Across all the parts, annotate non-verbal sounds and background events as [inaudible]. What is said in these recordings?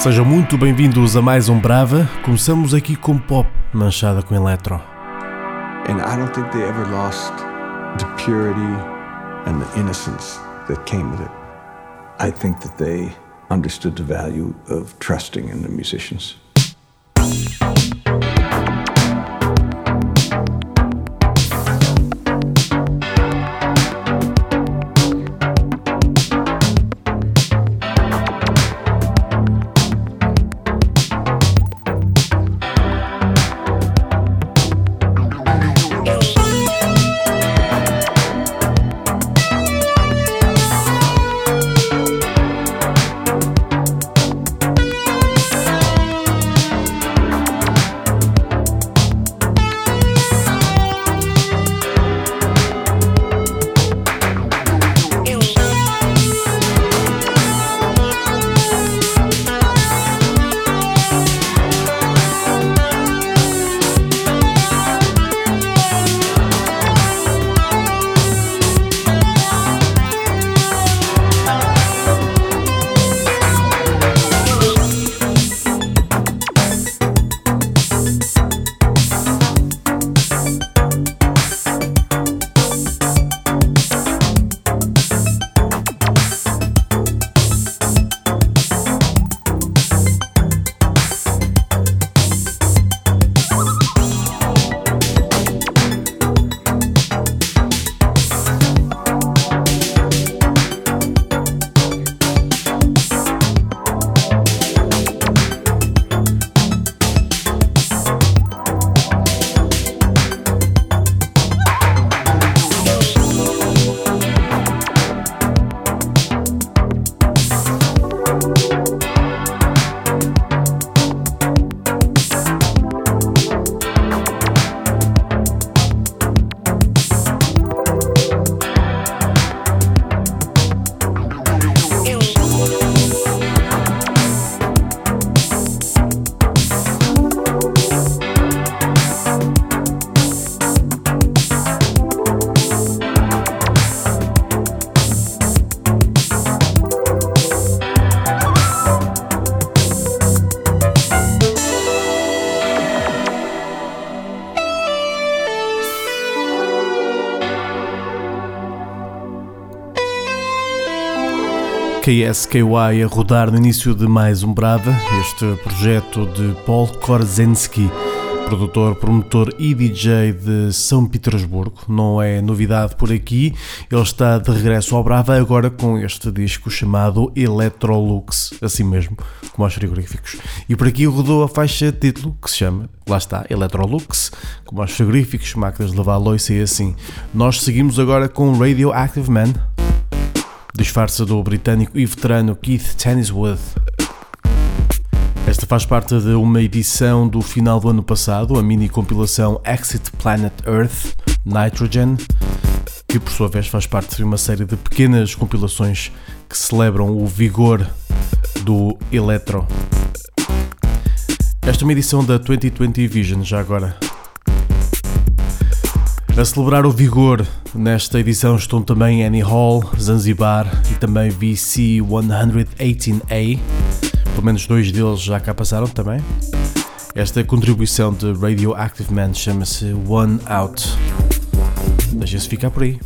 Sejam muito bem-vindos a mais um Brava. Começamos aqui com pop manchada com eletro. And I don't think they ever lost the purity and the innocence that came with it. I think that they understood the value of trusting in the musicians. KSKY a rodar no início de mais um Brava, este projeto de Paul Korzensky, produtor, promotor e DJ de São Petersburgo. Não é novidade por aqui, ele está de regresso ao Brava agora com este disco chamado Electrolux, assim mesmo, como aos frigoríficos. E por aqui rodou a faixa título que se chama, lá está, Electrolux, como aos frigoríficos, máquinas de lavar louça e assim. Nós seguimos agora com Radioactive Man disfarça do britânico e veterano Keith Tennisworth. Esta faz parte de uma edição do final do ano passado, a mini compilação Exit Planet Earth Nitrogen, que por sua vez faz parte de uma série de pequenas compilações que celebram o vigor do eletro. Esta é uma edição da 2020 Vision, já agora. A celebrar o vigor, nesta edição estão também Annie Hall, Zanzibar e também VC 118A. Pelo menos dois deles já cá passaram também. Esta contribuição de Radioactive Man chama-se One Out. Deixa-se ficar por aí.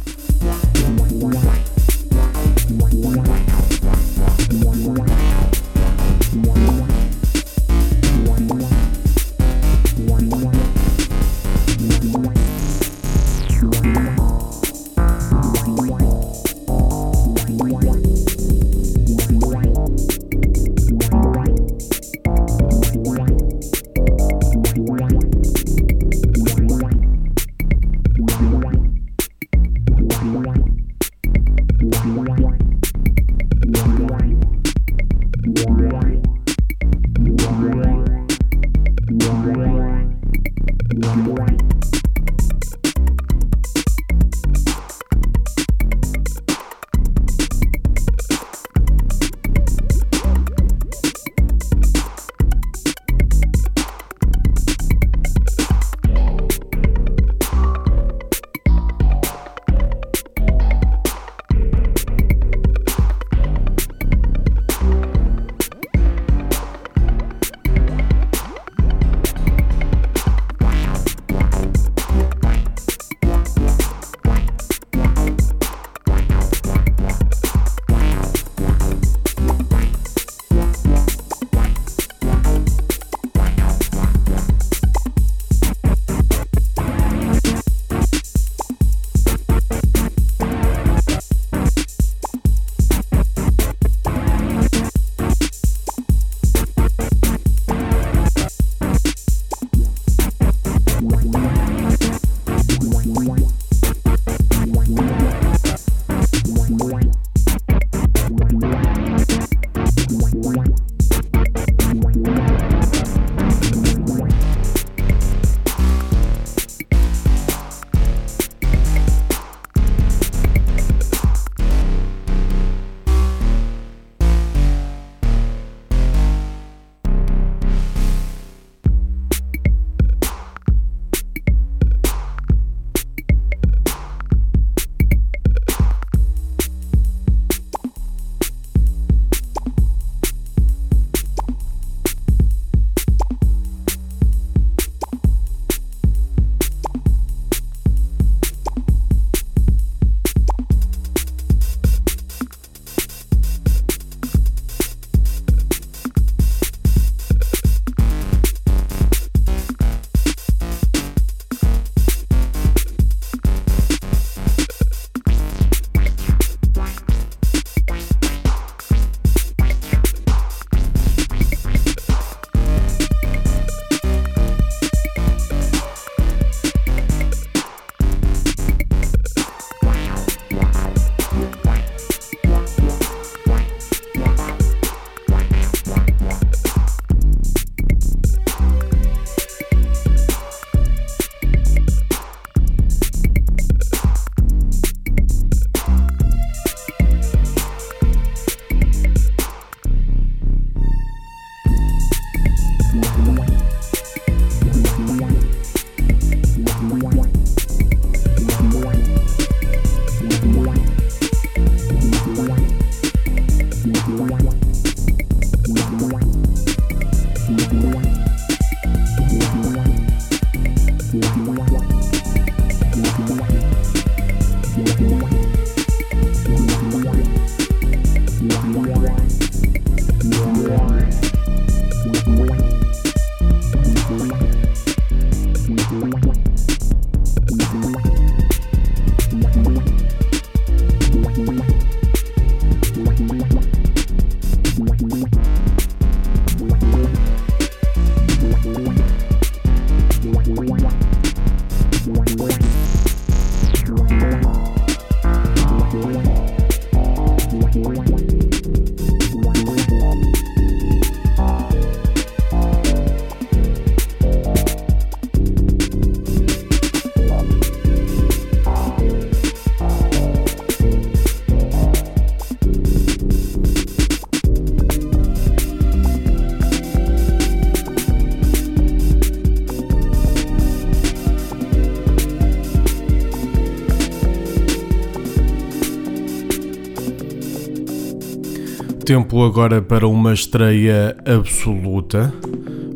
Tempo agora para uma estreia absoluta.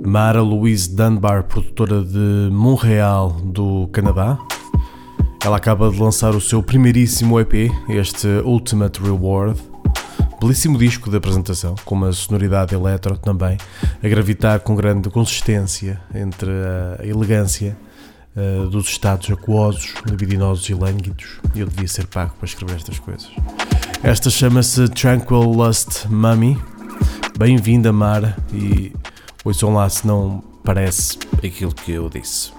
Mara Louise Dunbar, produtora de Montreal, do Canadá. Ela acaba de lançar o seu primeiríssimo EP, este Ultimate Reward. Belíssimo disco de apresentação, com uma sonoridade eletro também, a gravitar com grande consistência entre a elegância uh, dos estados aquosos, libidinosos e lânguidos. Eu devia ser pago para escrever estas coisas. Esta chama-se Tranquil Lust Mummy. Bem-vinda, Mara, e ouçam lá se não parece aquilo que eu disse.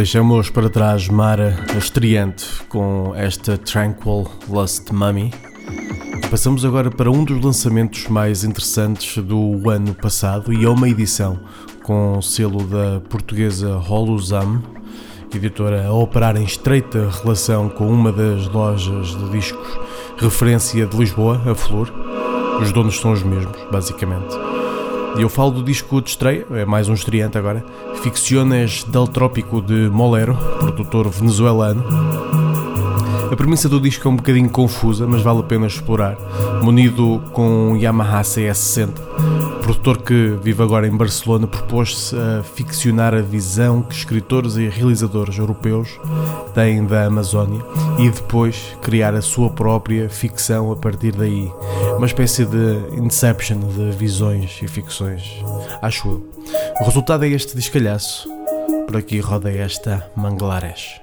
Deixamos para trás Mara, estreante, com esta Tranquil Lust Mummy. Passamos agora para um dos lançamentos mais interessantes do ano passado e é uma edição com o selo da portuguesa Holuzam, editora a operar em estreita relação com uma das lojas de discos referência de Lisboa, a Flor. Os donos são os mesmos, basicamente. E eu falo do disco de estreia, é mais um estreante agora, Ficciones del Trópico de Molero, produtor venezuelano. A premissa do disco é um bocadinho confusa, mas vale a pena explorar. Munido com um Yamaha CS60, o produtor que vive agora em Barcelona propôs-se a ficcionar a visão que escritores e realizadores europeus têm da Amazónia e depois criar a sua própria ficção a partir daí. Uma espécie de inception de visões e ficções, acho eu. O resultado é este descalhaço. Por aqui roda esta Manglares.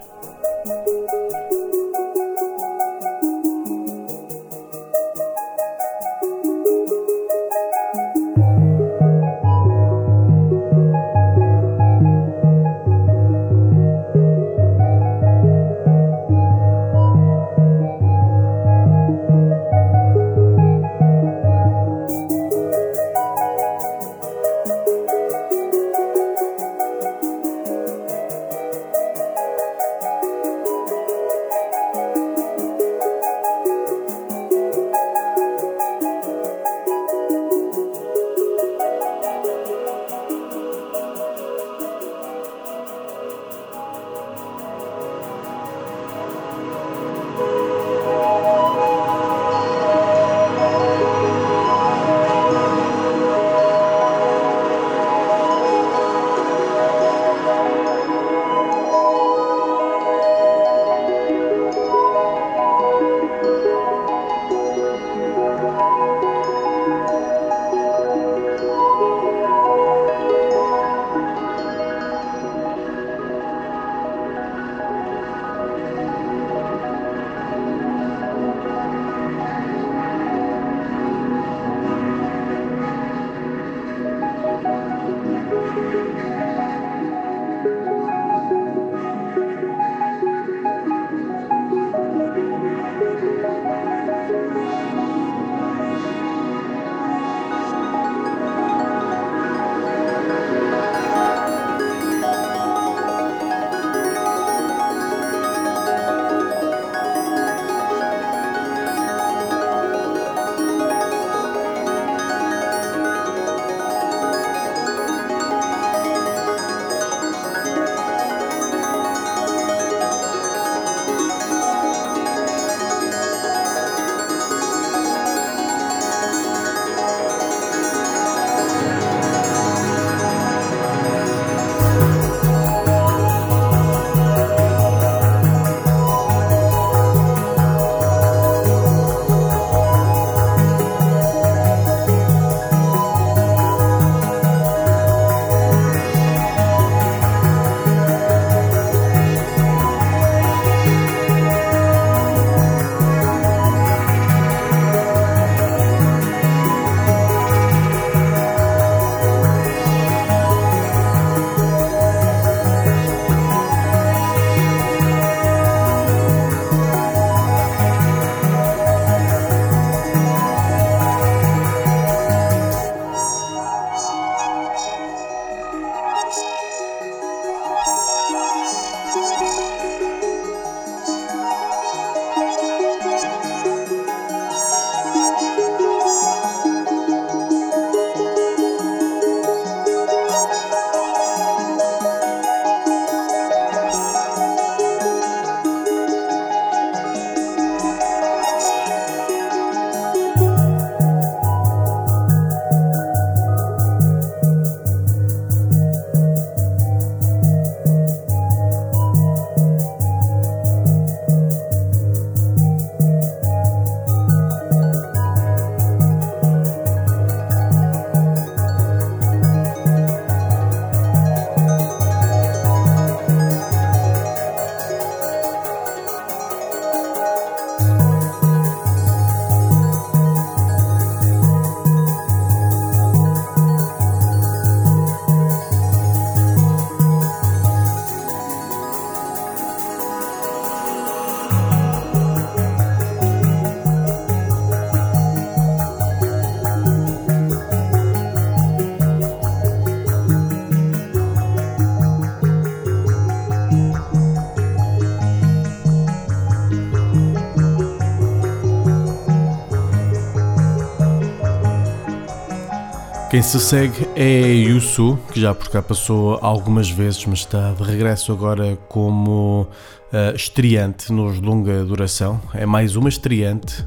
Quem se segue é Yusu, que já por cá passou algumas vezes, mas está de regresso agora como uh, estreante nos longa duração. É mais uma estreante,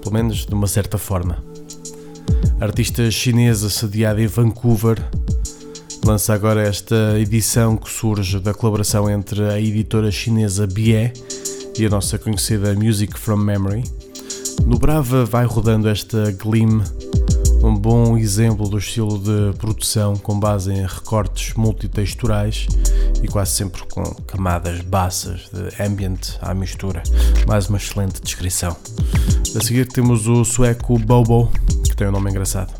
pelo menos de uma certa forma. artista chinesa sediada em Vancouver, lança agora esta edição que surge da colaboração entre a editora chinesa Bie e a nossa conhecida Music from Memory. No Brava vai rodando esta Gleam um bom exemplo do estilo de produção com base em recortes multitexturais e quase sempre com camadas baças de ambient à mistura. Mais uma excelente descrição. A seguir temos o sueco Bobo, que tem um nome engraçado.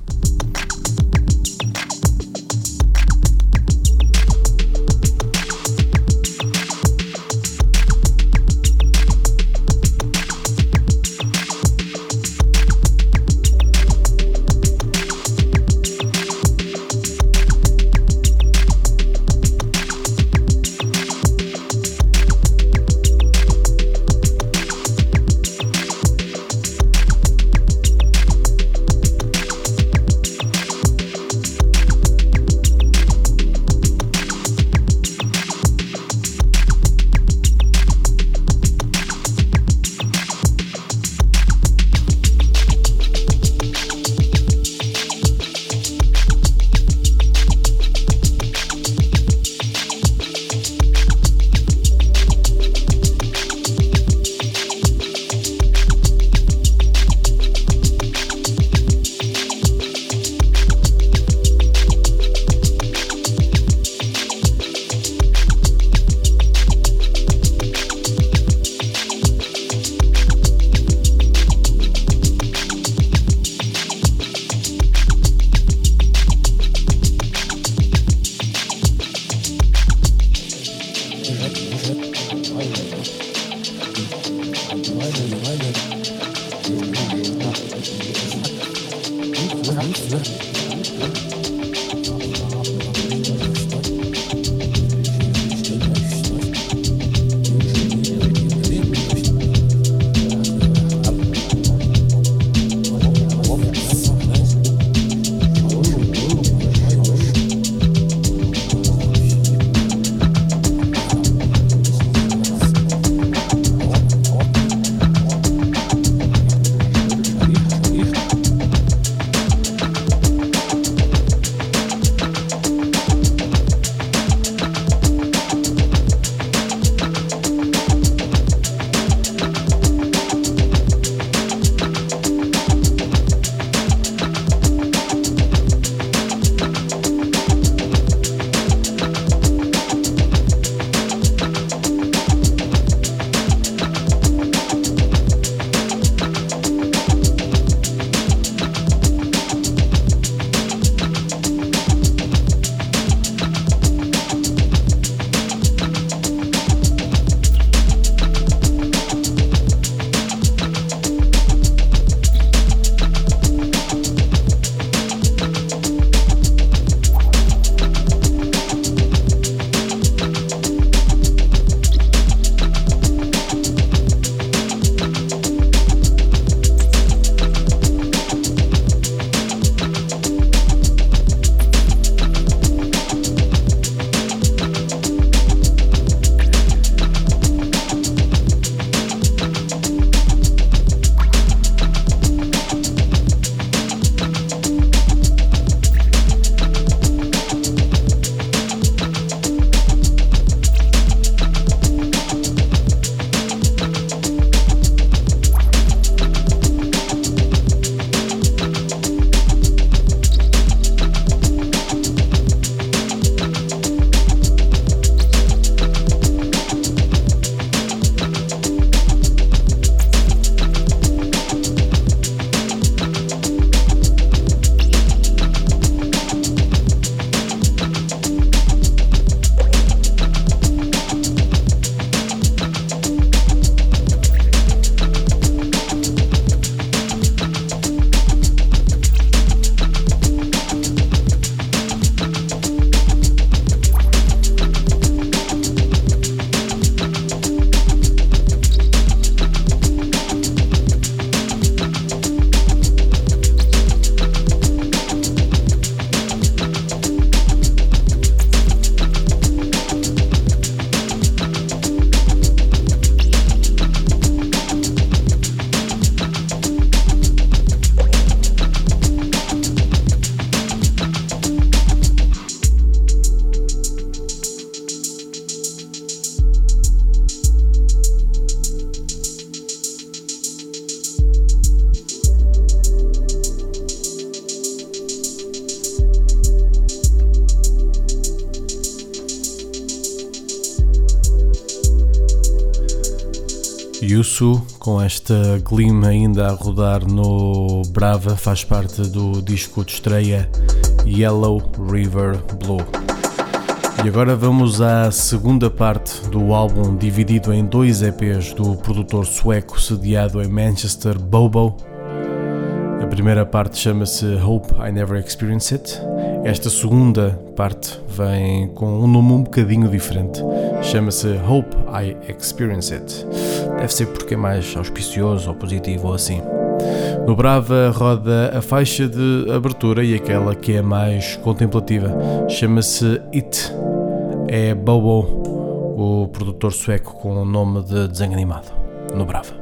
Esta Gleam ainda a rodar no Brava, faz parte do disco de estreia Yellow River Blue. E agora vamos à segunda parte do álbum, dividido em dois EPs do produtor sueco sediado em Manchester, Bobo. A primeira parte chama-se Hope I Never Experience It. Esta segunda parte vem com um nome um bocadinho diferente. Chama-se Hope I Experience It. Deve ser porque é mais auspicioso ou positivo ou assim. No Brava roda a faixa de abertura e aquela que é mais contemplativa. Chama-se It. É Bobo, o produtor sueco com o nome de desenho animado. No Brava.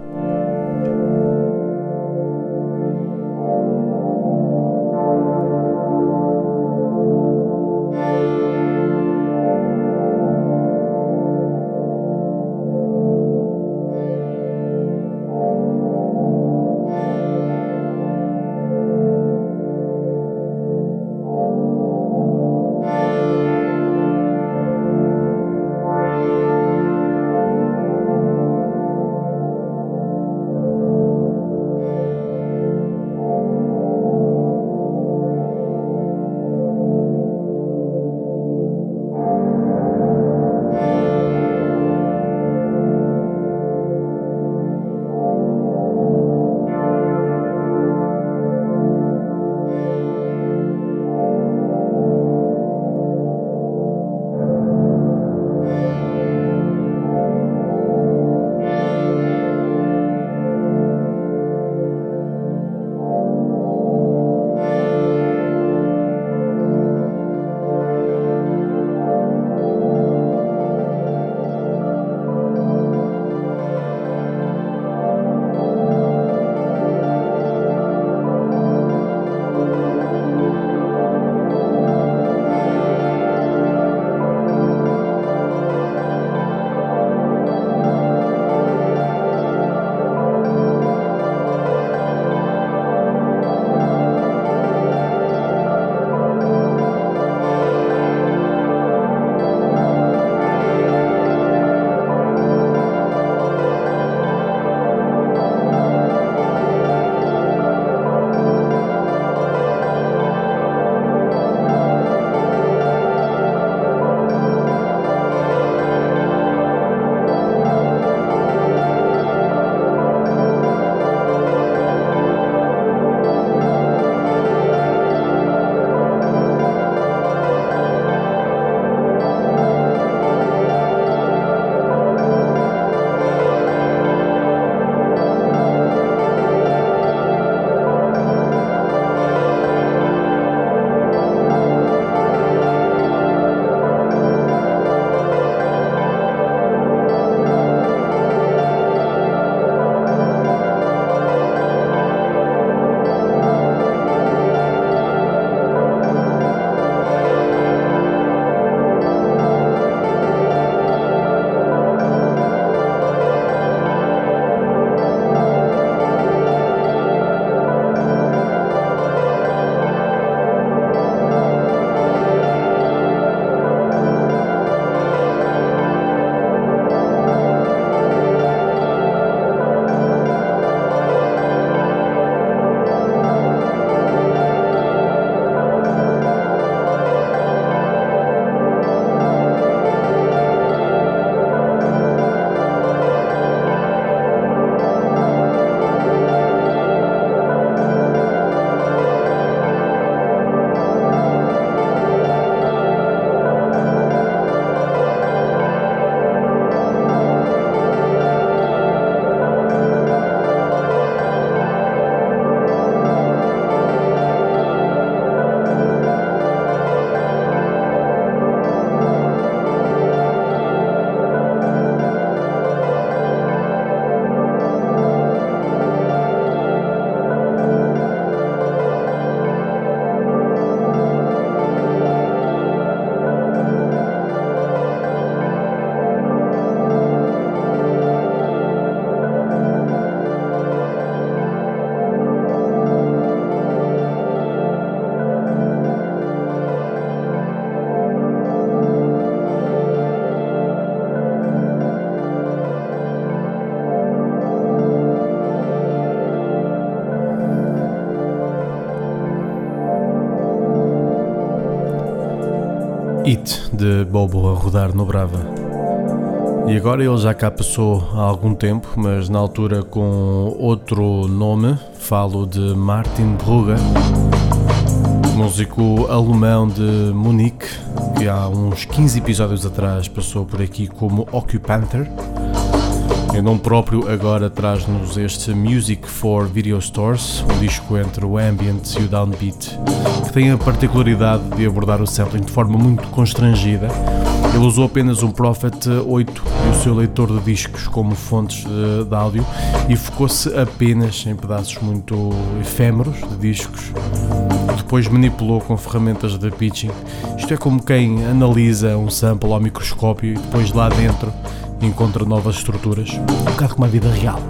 Rodar no Brava. E agora ele já cá passou há algum tempo, mas na altura com outro nome, falo de Martin Brugger, músico alemão de Munique, que há uns 15 episódios atrás passou por aqui como Occupanter. Em nome próprio, agora traz-nos este Music for Video Stores, um disco entre o ambient e o downbeat, que tem a particularidade de abordar o sampling de forma muito constrangida. Ele usou apenas um Prophet 8 e o seu leitor de discos como fontes de, de áudio e focou-se apenas em pedaços muito efêmeros de discos. Depois manipulou com ferramentas de pitching. Isto é como quem analisa um sample ao microscópio e depois lá dentro encontra novas estruturas, um bocado como a vida real.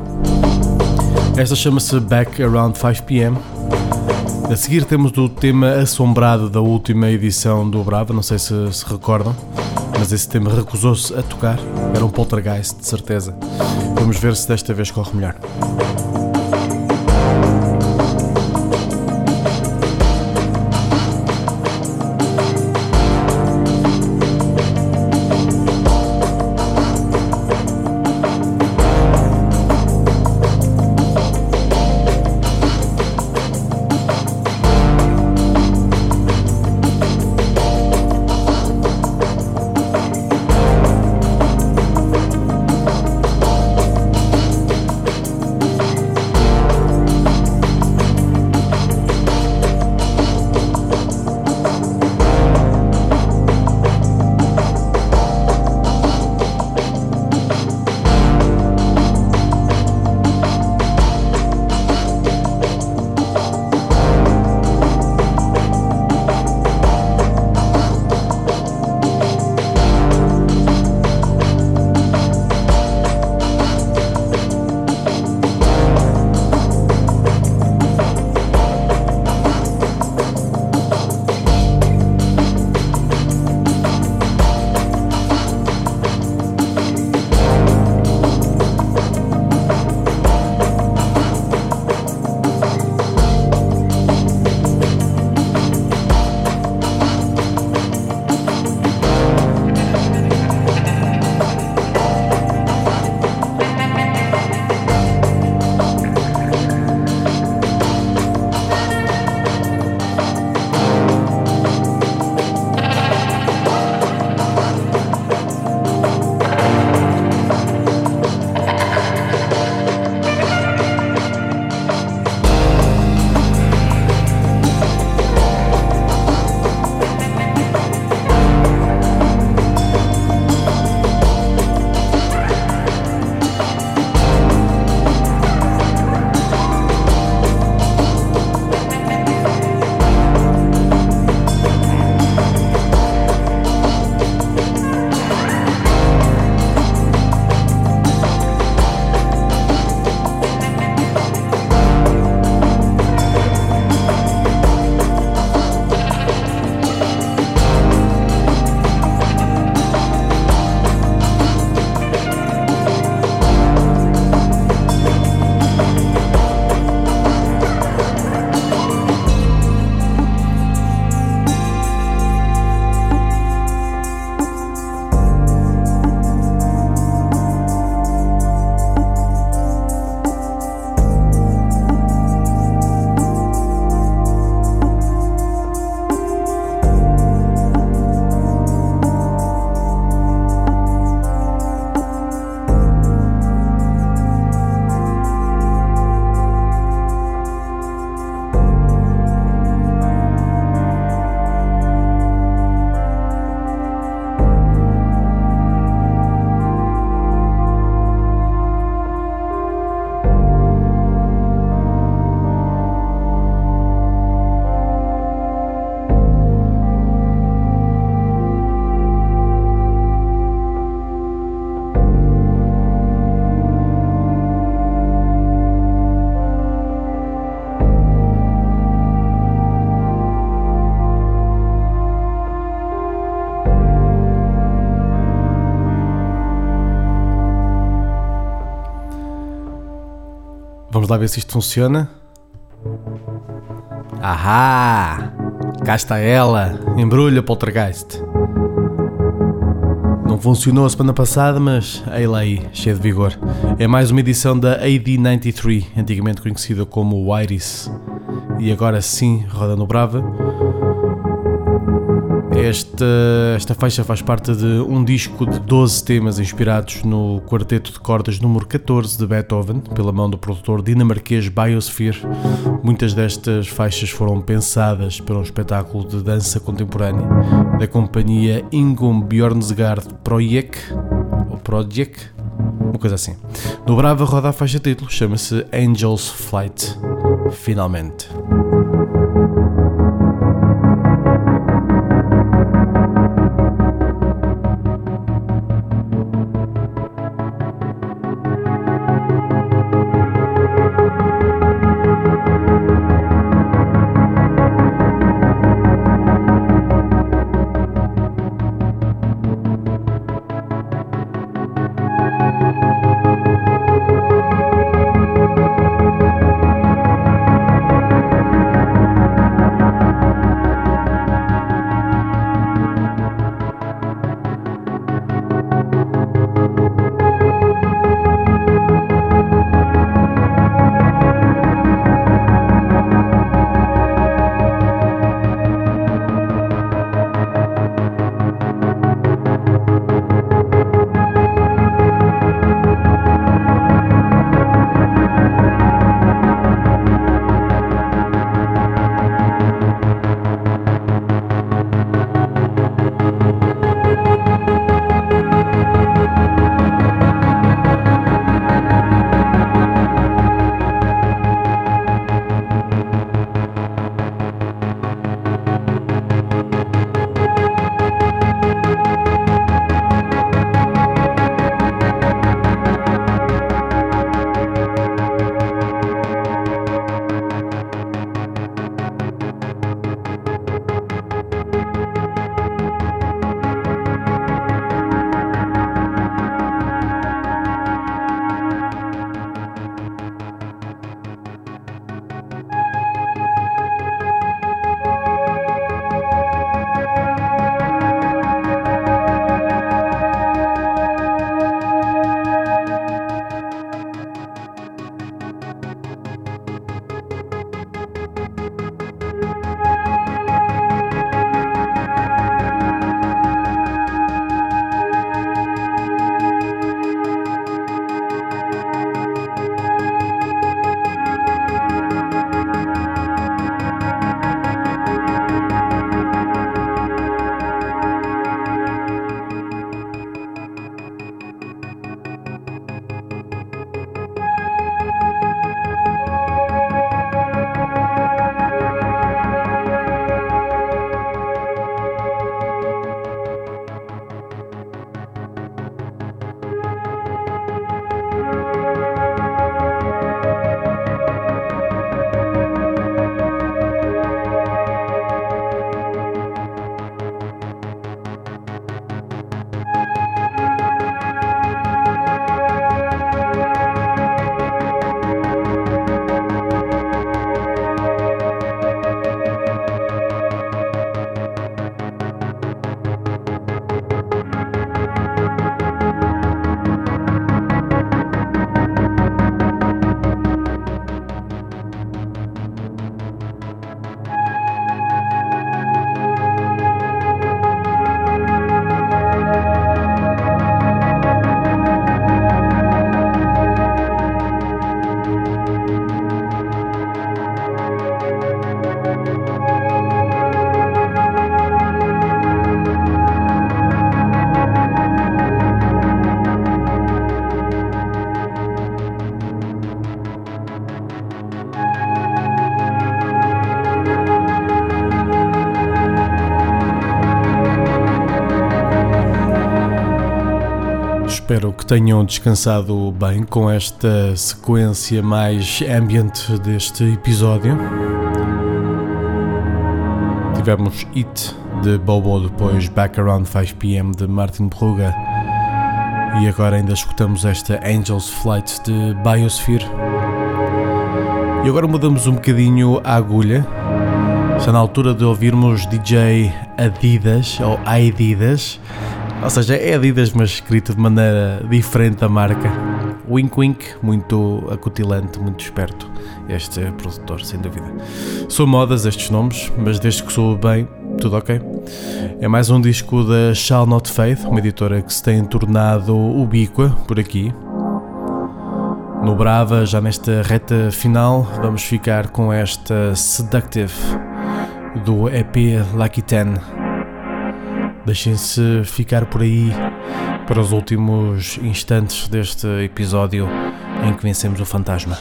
Esta chama-se Back Around 5pm. A seguir temos o tema assombrado da última edição do Brava, não sei se se recordam, mas esse tema recusou-se a tocar, era um poltergeist, de certeza. Vamos ver se desta vez corre melhor. Lá ver se isto funciona. Ahá! Cá está ela! Embrulha poltergeist. funcionou a semana passada, mas aí lá aí, cheio de vigor. É mais uma edição da AD93, antigamente conhecida como Iris. E agora sim, roda no Brava. Esta, esta faixa faz parte de um disco de 12 temas inspirados no quarteto de cordas número 14 de Beethoven, pela mão do produtor dinamarquês Biosphere. Muitas destas faixas foram pensadas para um espetáculo de dança contemporânea da companhia Ingom Bjornsgard Project, ou Project, uma coisa assim. No Brava roda a faixa título, chama-se Angel's Flight. Finalmente. Espero que tenham descansado bem com esta sequência mais ambiente deste episódio. Tivemos It de Bobo, depois Back Around 5pm de Martin Brugger e agora ainda escutamos esta Angel's Flight de Biosphere. E agora mudamos um bocadinho a agulha. Está na altura de ouvirmos DJ Adidas ou Adidas Ou seja, é Adidas, mas escrito de maneira diferente da marca. Wink Wink, muito acutilante, muito esperto. Este produtor, sem dúvida. São modas estes nomes, mas desde que sou bem, tudo ok. É mais um disco da Shall Not Fade, uma editora que se tem tornado ubíqua por aqui. No Brava, já nesta reta final, vamos ficar com esta Seductive do EP Lucky Ten. Deixem-se ficar por aí para os últimos instantes deste episódio em que vencemos o fantasma.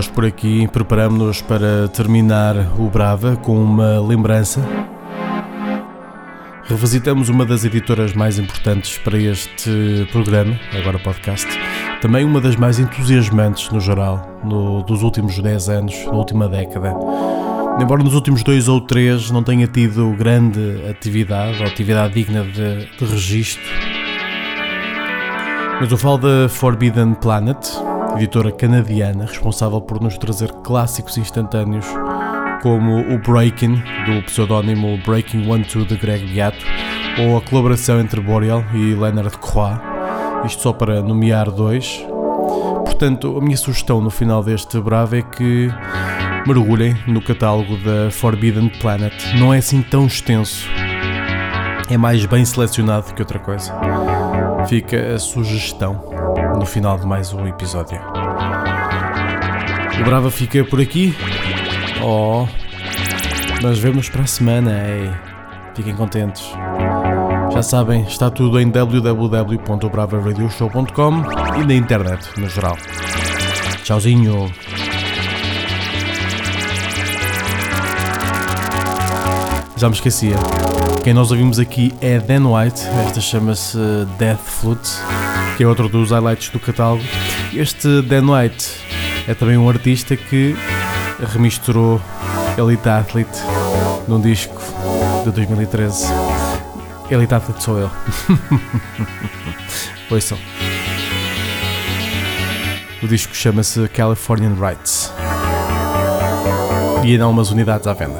Nós por aqui preparamos-nos para terminar o Brava com uma lembrança. Revisitamos uma das editoras mais importantes para este programa, agora podcast. Também uma das mais entusiasmantes no geral, no, dos últimos 10 anos, na última década. Embora nos últimos dois ou três não tenha tido grande atividade, ou atividade digna de, de registro, mas eu falo da Forbidden Planet, editora canadiana responsável por nos trazer clássicos instantâneos como o Breaking, do pseudónimo Breaking One Two de Greg Beato, ou a colaboração entre Boreal e Leonard Croix, isto só para nomear dois. Portanto, a minha sugestão no final deste Bravo é que mergulhem no catálogo da Forbidden Planet. Não é assim tão extenso, é mais bem selecionado que outra coisa. Fica a sugestão no final de mais um episódio. O Brava fica por aqui. Oh, mas vemos para a semana. Ei. Fiquem contentes. Já sabem, está tudo em www.bravaradioshow.com e na internet no geral. Tchauzinho. Já me esquecia. Quem nós ouvimos aqui é Dan White, esta chama-se Death Flute, que é outro dos highlights do catálogo. Este Dan White é também um artista que remisturou Elite Athlete num disco de 2013. Elite Athlete sou eu. [laughs] são. O disco chama-se Californian Rights e ainda há umas unidades à venda.